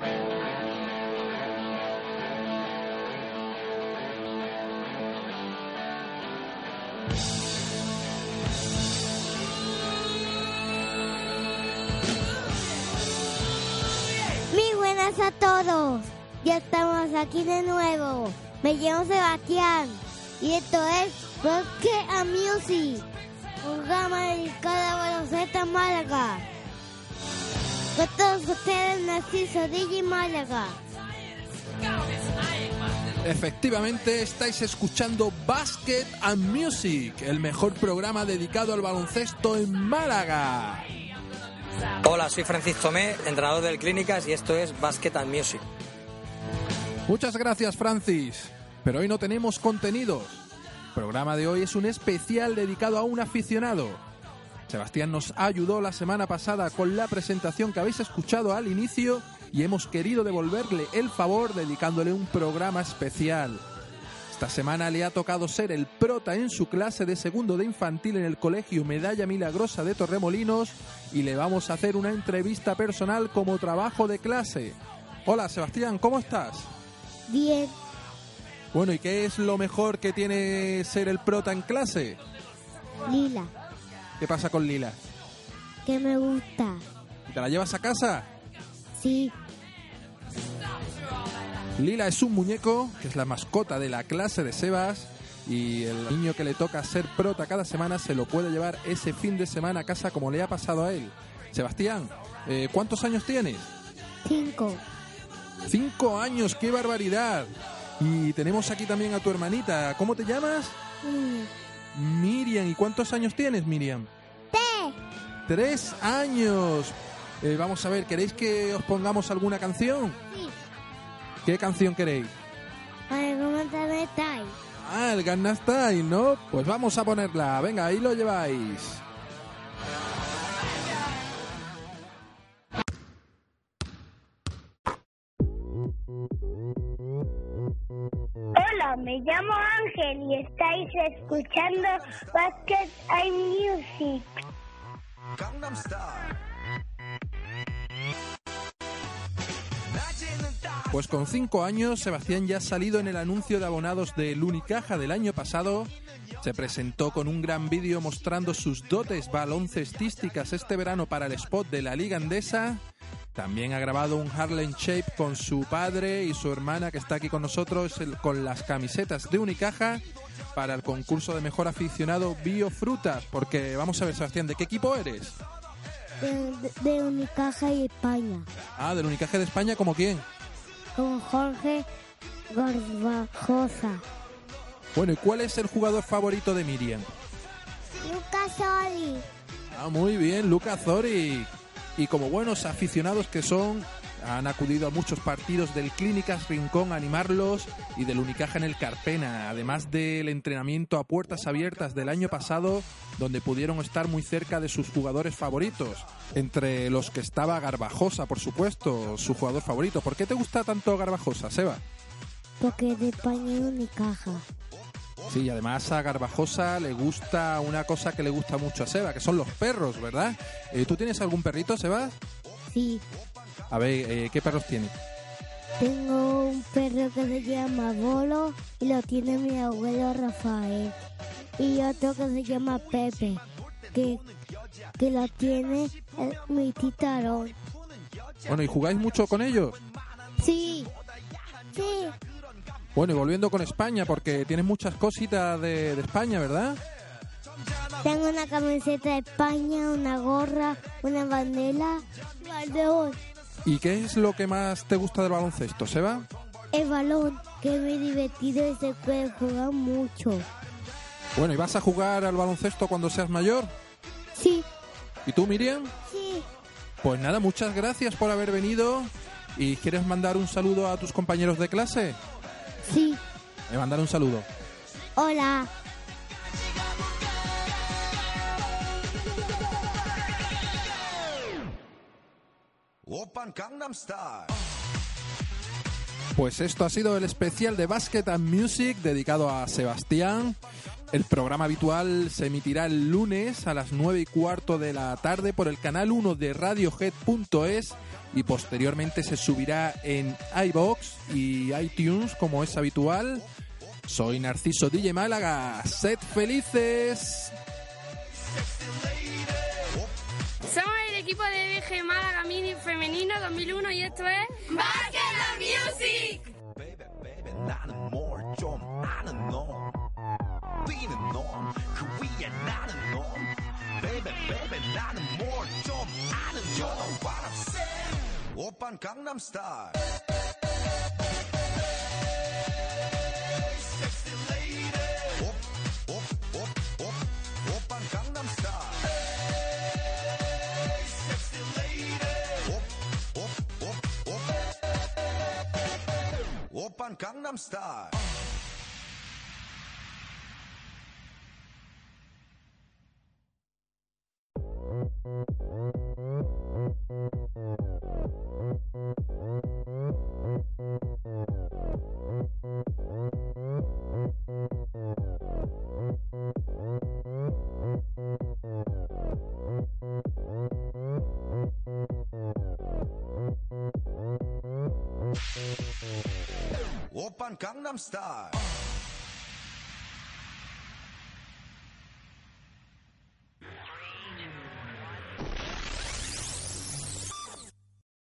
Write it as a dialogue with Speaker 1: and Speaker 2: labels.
Speaker 1: Muy buenas a todos. Ya estamos aquí de nuevo. Me llamo Sebastián y esto es Bosque a Music, un programa dedicado a baloncesto en Málaga. Con todos ustedes, Narciso Digi Málaga.
Speaker 2: Efectivamente, estáis escuchando Basket and Music, el mejor programa dedicado al baloncesto en Málaga.
Speaker 3: Hola, soy Francis Tomé, entrenador del Clínicas y esto es Basket and Music.
Speaker 2: Muchas gracias, Francis. Pero hoy no tenemos contenidos. El programa de hoy es un especial dedicado a un aficionado. Sebastián nos ayudó la semana pasada con la presentación que habéis escuchado al inicio y hemos querido devolverle el favor dedicándole un programa especial. Esta semana le ha tocado ser el prota en su clase de segundo de infantil en el Colegio Medalla Milagrosa de Torremolinos y le vamos a hacer una entrevista personal como trabajo de clase. Hola Sebastián, ¿cómo estás?
Speaker 1: Bien,
Speaker 2: Bueno, ¿y qué es lo mejor que tiene ser el prota en clase?
Speaker 1: Lila,
Speaker 2: ¿Qué pasa con Lila?
Speaker 1: que me gusta.
Speaker 2: ¿Te la llevas a casa?
Speaker 1: Sí,
Speaker 2: Lila es un muñeco que es la mascota de la clase de Sebas y el niño que le toca ser prota cada semana se lo puede llevar ese fin de semana a casa como le ha pasado a él. Sebastián, eh, ¿cuántos años tienes?
Speaker 1: cinco.
Speaker 2: Cinco años, qué barbaridad. Y tenemos aquí también a tu hermanita. ¿Cómo te llamas?
Speaker 1: Mm,
Speaker 2: Miriam. ¿Y cuántos años tienes, Miriam? Tres años. Eh, vamos a ver, ¿queréis que os pongamos alguna canción?
Speaker 1: Sí.
Speaker 2: ¿Qué canción queréis? Ah, el Gangnam Style, ¿no? Pues vamos a ponerla. Venga, ahí lo lleváis.
Speaker 4: Me llamo Ángel y estáis escuchando Basket and Music.
Speaker 2: Pues con cinco años, Sebastián ya ha salido en el anuncio de abonados del Unicaja del año pasado. Se presentó con un gran vídeo mostrando sus dotes baloncestísticas este verano para el spot de la Liga Andesa. También ha grabado un Harlem Shape con su padre y su hermana que está aquí con nosotros el- con las camisetas de Unicaja para el concurso de mejor aficionado Biofruta. Porque vamos a ver, Sebastián, ¿de qué equipo eres?
Speaker 1: De, Unicaja y España.
Speaker 2: Ah, del Unicaje de España, ¿como quién?
Speaker 1: Con Jorge Garbajosa.
Speaker 2: Bueno, ¿y cuál es el jugador favorito de Miriam?
Speaker 1: Lucas Oli.
Speaker 2: Ah, muy bien, Lucas Zori. Y como buenos aficionados que son, han acudido a muchos partidos del Clínicas Rincón a animarlos y del Unicaja en el Carpena, además del entrenamiento a puertas abiertas del año pasado, donde pudieron estar muy cerca de sus jugadores favoritos. Entre los que estaba Garbajosa, por supuesto, su jugador favorito. ¿Por qué te gusta tanto Garbajosa, Seba?
Speaker 1: Porque de España Unicaja.
Speaker 2: Sí, y además a Garbajosa le gusta una cosa que le gusta mucho a Seba, que son los perros, ¿verdad? Eh, ¿Tú tienes algún perrito, Seba?
Speaker 1: Sí,
Speaker 2: A ver, eh, ¿qué perros tienes?
Speaker 1: tengo un perro que se llama Bolo y lo tiene mi abuelo Rafael. Y otro que se llama Pepe, que, que lo tiene eh, mi tita Aarón.
Speaker 2: Bueno, ¿y jugáis mucho con ellos? Bueno, y volviendo con España, porque tienes muchas cositas de, de España, ¿verdad?
Speaker 1: tengo una camiseta de España, una gorra, una bandera, balón,
Speaker 2: ¿Y qué es lo que más te gusta del baloncesto, Seba?
Speaker 1: el balón, que es muy divertido y se puede jugar mucho.
Speaker 2: Bueno, ¿y vas a jugar al baloncesto cuando seas mayor?
Speaker 1: Sí,
Speaker 2: ¿Y tú, Miriam?
Speaker 1: sí.
Speaker 2: Pues nada, muchas gracias por haber venido. ¿Y quieres mandar un saludo a tus compañeros de clase? Le mandaré un saludo.
Speaker 1: Hola.
Speaker 2: Pues esto ha sido el especial de Basket and Music dedicado a Sebastián. El programa habitual se emitirá el lunes a las 9 y cuarto de la tarde por el canal 1 de radiohead.es y posteriormente se subirá en iBox y iTunes como es habitual. Soy Narciso DJ Málaga. Sed felices.
Speaker 5: Somos el equipo de DG Málaga Mini Femenino 2001 y esto es Music.
Speaker 6: Open Gangnam Style. Gangnam Style. 오빤 강남스타일